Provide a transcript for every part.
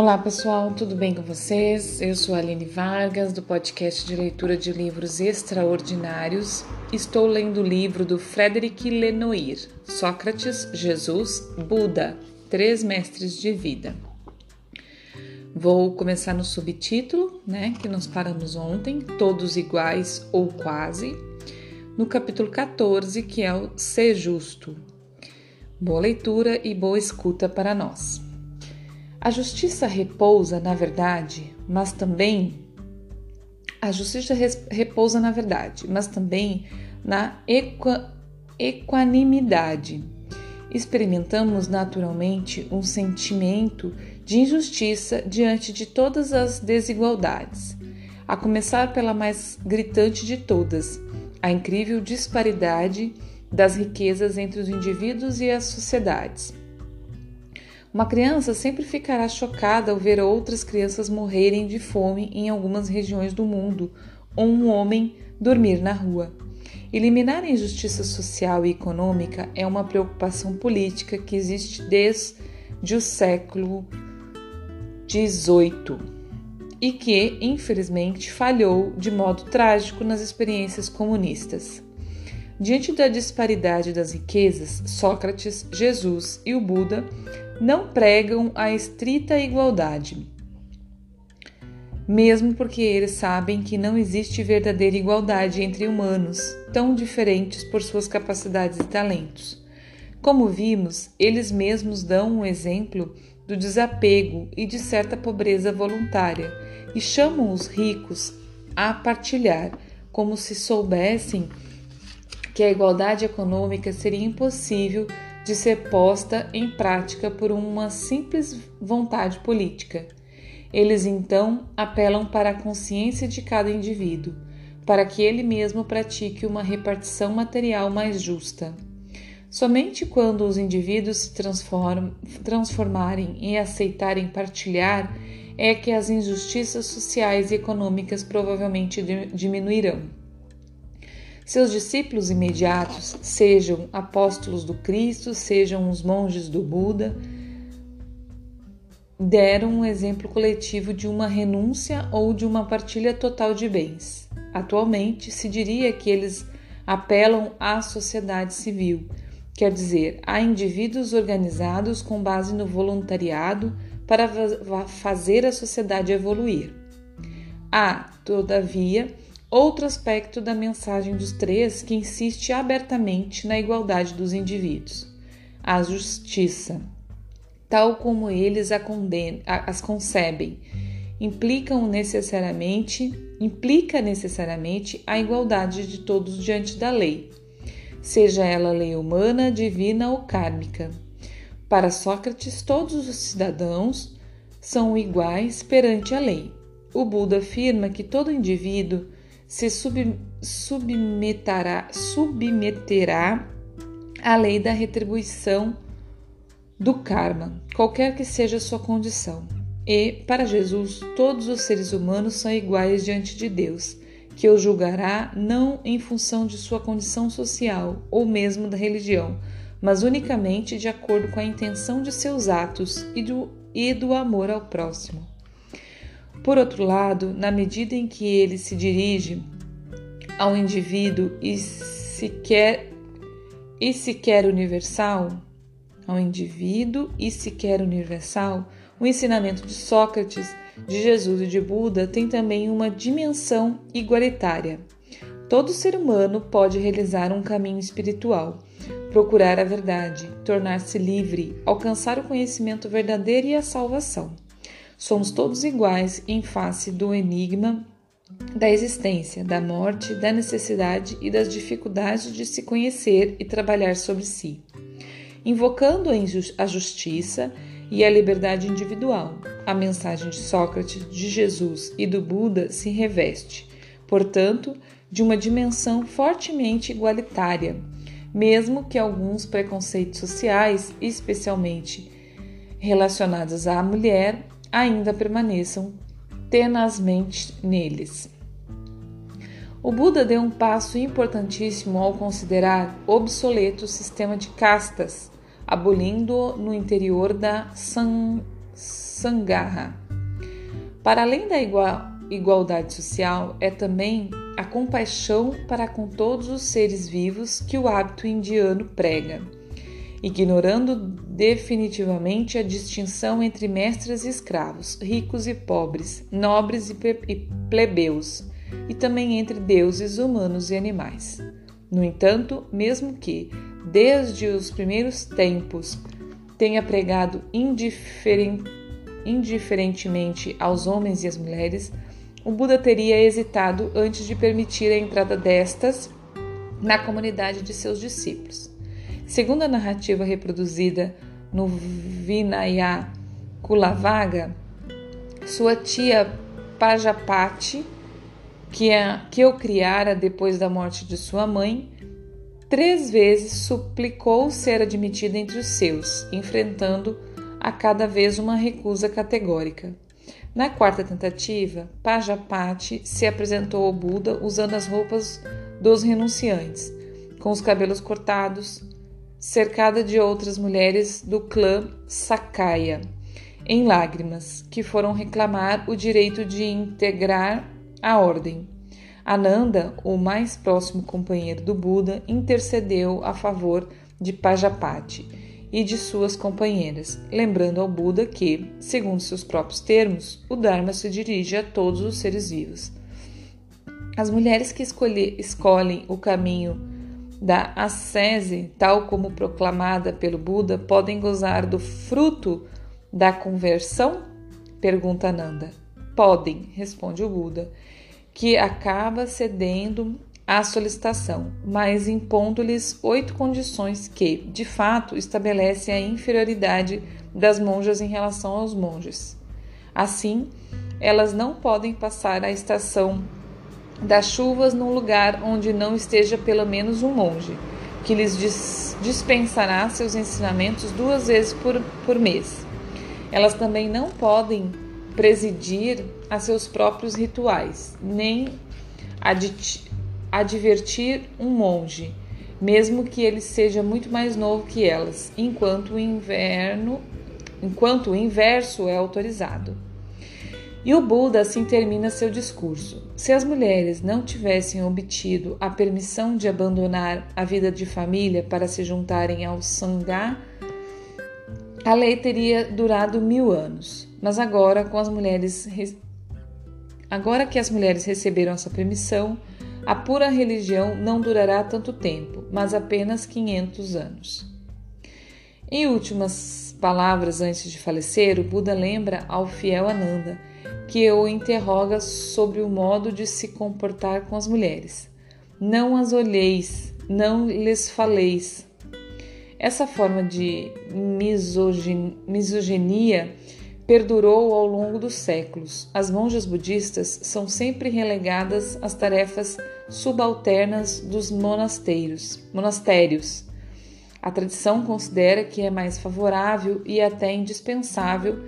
Olá pessoal, tudo bem com vocês? Eu sou a Aline Vargas, do podcast de leitura de livros extraordinários. Estou lendo o livro do Frederic Lenoir, Sócrates, Jesus, Buda, Três Mestres de Vida. Vou começar no subtítulo, né, que nós paramos ontem, Todos Iguais ou Quase, no capítulo 14, que é o Ser Justo. Boa leitura e boa escuta para nós. A justiça repousa na verdade, mas também a justiça repousa na verdade, mas também na equa, equanimidade. Experimentamos naturalmente um sentimento de injustiça diante de todas as desigualdades, a começar pela mais gritante de todas, a incrível disparidade das riquezas entre os indivíduos e as sociedades. Uma criança sempre ficará chocada ao ver outras crianças morrerem de fome em algumas regiões do mundo ou um homem dormir na rua. Eliminar a injustiça social e econômica é uma preocupação política que existe desde o século XVIII e que, infelizmente, falhou de modo trágico nas experiências comunistas. Diante da disparidade das riquezas, Sócrates, Jesus e o Buda não pregam a estrita igualdade, mesmo porque eles sabem que não existe verdadeira igualdade entre humanos, tão diferentes por suas capacidades e talentos. Como vimos, eles mesmos dão um exemplo do desapego e de certa pobreza voluntária e chamam os ricos a partilhar, como se soubessem que a igualdade econômica seria impossível de ser posta em prática por uma simples vontade política. Eles então apelam para a consciência de cada indivíduo, para que ele mesmo pratique uma repartição material mais justa. Somente quando os indivíduos se transformarem e aceitarem partilhar é que as injustiças sociais e econômicas provavelmente diminuirão. Seus discípulos imediatos, sejam apóstolos do Cristo, sejam os monges do Buda, deram um exemplo coletivo de uma renúncia ou de uma partilha total de bens. Atualmente, se diria que eles apelam à sociedade civil, quer dizer, a indivíduos organizados com base no voluntariado para fazer a sociedade evoluir. Há, todavia, Outro aspecto da mensagem dos três que insiste abertamente na igualdade dos indivíduos, a justiça, tal como eles as concebem, implicam necessariamente, implica necessariamente a igualdade de todos diante da lei, seja ela lei humana, divina ou kármica. Para Sócrates, todos os cidadãos são iguais perante a lei. O Buda afirma que todo indivíduo se sub, submeterá, submeterá à lei da retribuição do karma, qualquer que seja sua condição. E, para Jesus, todos os seres humanos são iguais diante de Deus, que os julgará não em função de sua condição social ou mesmo da religião, mas unicamente de acordo com a intenção de seus atos e do, e do amor ao próximo. Por outro lado, na medida em que ele se dirige ao indivíduo e sequer e sequer universal, ao indivíduo e sequer universal, o ensinamento de Sócrates, de Jesus e de Buda tem também uma dimensão igualitária. Todo ser humano pode realizar um caminho espiritual, procurar a verdade, tornar-se livre, alcançar o conhecimento verdadeiro e a salvação. Somos todos iguais em face do enigma da existência, da morte, da necessidade e das dificuldades de se conhecer e trabalhar sobre si. Invocando a justiça e a liberdade individual, a mensagem de Sócrates, de Jesus e do Buda se reveste, portanto, de uma dimensão fortemente igualitária, mesmo que alguns preconceitos sociais, especialmente relacionados à mulher, ainda permaneçam tenazmente neles. O Buda deu um passo importantíssimo ao considerar obsoleto o sistema de castas, abolindo-o no interior da san, Sangarra. Para além da igualdade social, é também a compaixão para com todos os seres vivos que o hábito indiano prega, ignorando definitivamente a distinção entre mestres e escravos, ricos e pobres, nobres e plebeus, e também entre deuses, humanos e animais. No entanto, mesmo que, desde os primeiros tempos, tenha pregado indiferen indiferentemente aos homens e às mulheres, o Buda teria hesitado antes de permitir a entrada destas na comunidade de seus discípulos. Segundo a narrativa reproduzida no Vinaya Kulavaga, sua tia Pajapati que, a, que o criara depois da morte de sua mãe, três vezes suplicou ser admitida entre os seus, enfrentando a cada vez uma recusa categórica. Na quarta tentativa, Pajapati se apresentou ao Buda usando as roupas dos renunciantes, com os cabelos cortados, cercada de outras mulheres do clã Sakaya, em lágrimas, que foram reclamar o direito de integrar a ordem. Ananda, o mais próximo companheiro do Buda, intercedeu a favor de Pajapati e de suas companheiras, lembrando ao Buda que, segundo seus próprios termos, o Dharma se dirige a todos os seres vivos. As mulheres que escolhe, escolhem o caminho da ascese, tal como proclamada pelo Buda, podem gozar do fruto da conversão? Pergunta Ananda. Podem, responde o Buda que acaba cedendo à solicitação, mas impondo-lhes oito condições que, de fato, estabelecem a inferioridade das monjas em relação aos monges. Assim, elas não podem passar a estação das chuvas num lugar onde não esteja pelo menos um monge, que lhes dispensará seus ensinamentos duas vezes por, por mês. Elas também não podem presidir a seus próprios rituais, nem advertir um monge, mesmo que ele seja muito mais novo que elas, enquanto o inverno, enquanto o inverso é autorizado. E o Buda assim termina seu discurso. Se as mulheres não tivessem obtido a permissão de abandonar a vida de família para se juntarem ao Sangha, a lei teria durado mil anos. Mas agora, com as mulheres, agora que as mulheres receberam essa permissão, a pura religião não durará tanto tempo, mas apenas 500 anos. Em últimas palavras antes de falecer, o Buda lembra ao fiel Ananda que o interroga sobre o modo de se comportar com as mulheres. Não as olheis, não lhes faleis. Essa forma de misoginia perdurou ao longo dos séculos. As monjas budistas são sempre relegadas às tarefas subalternas dos monastérios. monastérios. A tradição considera que é mais favorável e até indispensável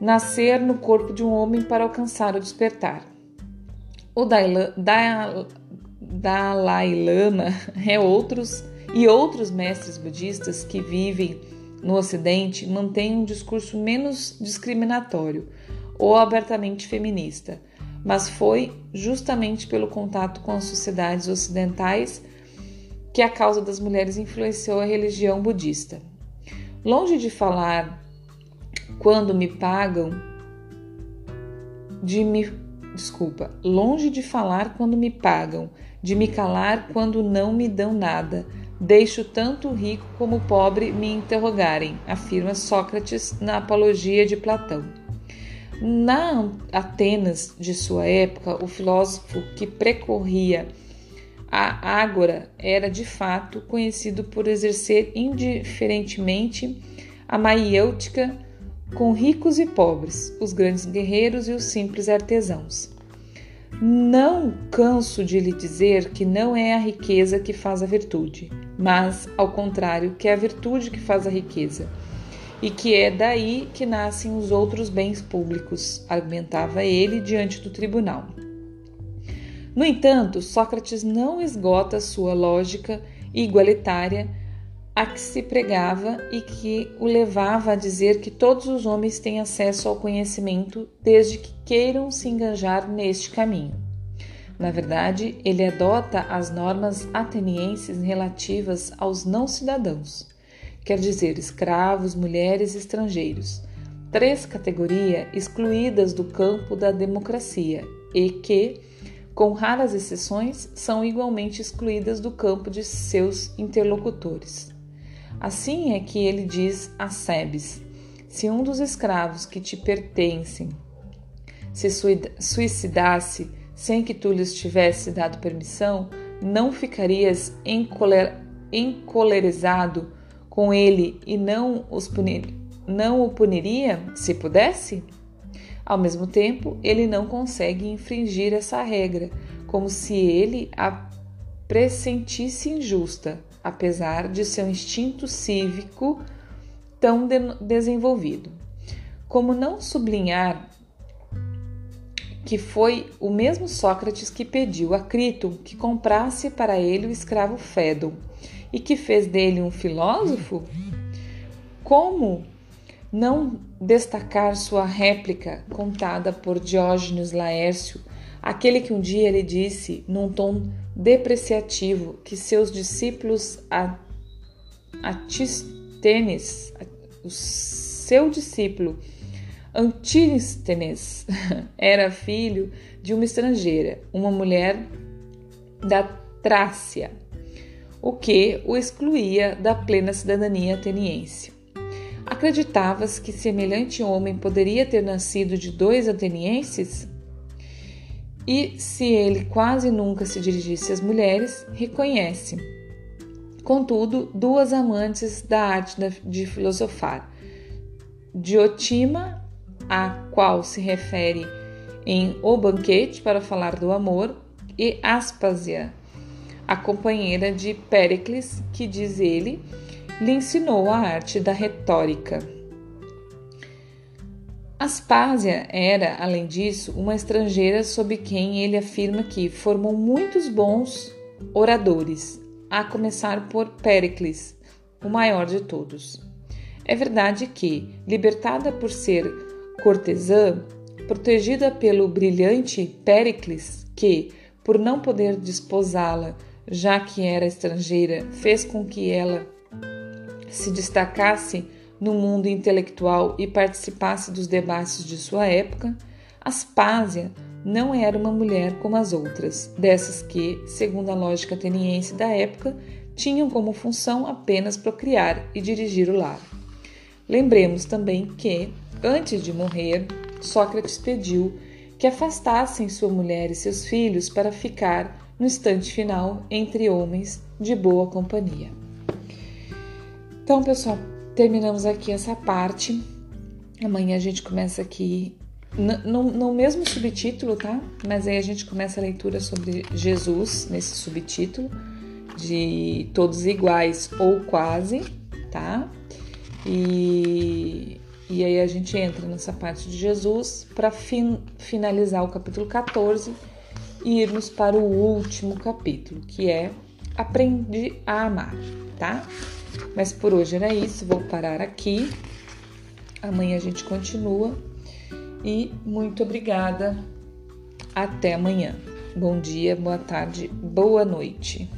nascer no corpo de um homem para alcançar o despertar. O Dalai, Lama é outros e outros mestres budistas que vivem no Ocidente mantém um discurso menos discriminatório ou abertamente feminista, mas foi justamente pelo contato com as sociedades ocidentais que a causa das mulheres influenciou a religião budista. Longe de falar quando me pagam, de me desculpa, longe de falar quando me pagam, de me calar quando não me dão nada Deixo tanto o rico como o pobre me interrogarem, afirma Sócrates na Apologia de Platão. Na Atenas de sua época, o filósofo que precorria a Ágora era de fato conhecido por exercer indiferentemente a maiêutica com ricos e pobres, os grandes guerreiros e os simples artesãos. Não canso de lhe dizer que não é a riqueza que faz a virtude, mas, ao contrário, que é a virtude que faz a riqueza, e que é daí que nascem os outros bens públicos, argumentava ele diante do tribunal. No entanto, Sócrates não esgota sua lógica igualitária a que se pregava e que o levava a dizer que todos os homens têm acesso ao conhecimento desde que queiram se engajar neste caminho. Na verdade, ele adota as normas atenienses relativas aos não cidadãos, quer dizer, escravos, mulheres e estrangeiros, três categorias excluídas do campo da democracia e que, com raras exceções, são igualmente excluídas do campo de seus interlocutores. Assim é que ele diz a Sebes: Se um dos escravos que te pertencem se suicidasse sem que tu lhes tivesse dado permissão, não ficarias encoler, encolerizado com ele e não, punir, não o puniria se pudesse? Ao mesmo tempo, ele não consegue infringir essa regra, como se ele a pressentisse injusta, apesar de seu instinto cívico tão de desenvolvido. Como não sublinhar que foi o mesmo Sócrates que pediu a Crito que comprasse para ele o escravo Fédon e que fez dele um filósofo? Como não destacar sua réplica contada por Diógenes Laércio, aquele que um dia lhe disse, num tom depreciativo, que seus discípulos Atisthenes, o seu discípulo Antístenes era filho de uma estrangeira, uma mulher da Trácia, o que o excluía da plena cidadania ateniense. Acreditavas que semelhante homem poderia ter nascido de dois atenienses? E se ele quase nunca se dirigisse às mulheres, reconhece. Contudo, duas amantes da arte de filosofar, Diotima a qual se refere em O Banquete para falar do amor, e Aspásia, a companheira de Péricles, que diz ele, lhe ensinou a arte da retórica. Aspásia era, além disso, uma estrangeira sob quem ele afirma que formou muitos bons oradores, a começar por Péricles, o maior de todos. É verdade que, libertada por ser cortesã, protegida pelo brilhante Péricles, que, por não poder desposá-la, já que era estrangeira, fez com que ela se destacasse no mundo intelectual e participasse dos debates de sua época, Aspásia não era uma mulher como as outras, dessas que, segundo a lógica ateniense da época, tinham como função apenas procriar e dirigir o lar. Lembremos também que, Antes de morrer, Sócrates pediu que afastassem sua mulher e seus filhos para ficar no instante final entre homens de boa companhia. Então, pessoal, terminamos aqui essa parte. Amanhã a gente começa aqui no, no, mesmo subtítulo, tá? Mas aí a gente começa a leitura sobre Jesus nesse subtítulo de todos iguais ou quase, tá? E e aí a gente entra nessa parte de Jesus para fin finalizar o capítulo 14 e irmos para o último capítulo, que é Aprendi a Amar, tá? Mas por hoje era isso, vou parar aqui. Amanhã a gente continua e muito obrigada. Até amanhã. Bom dia, boa tarde, boa noite.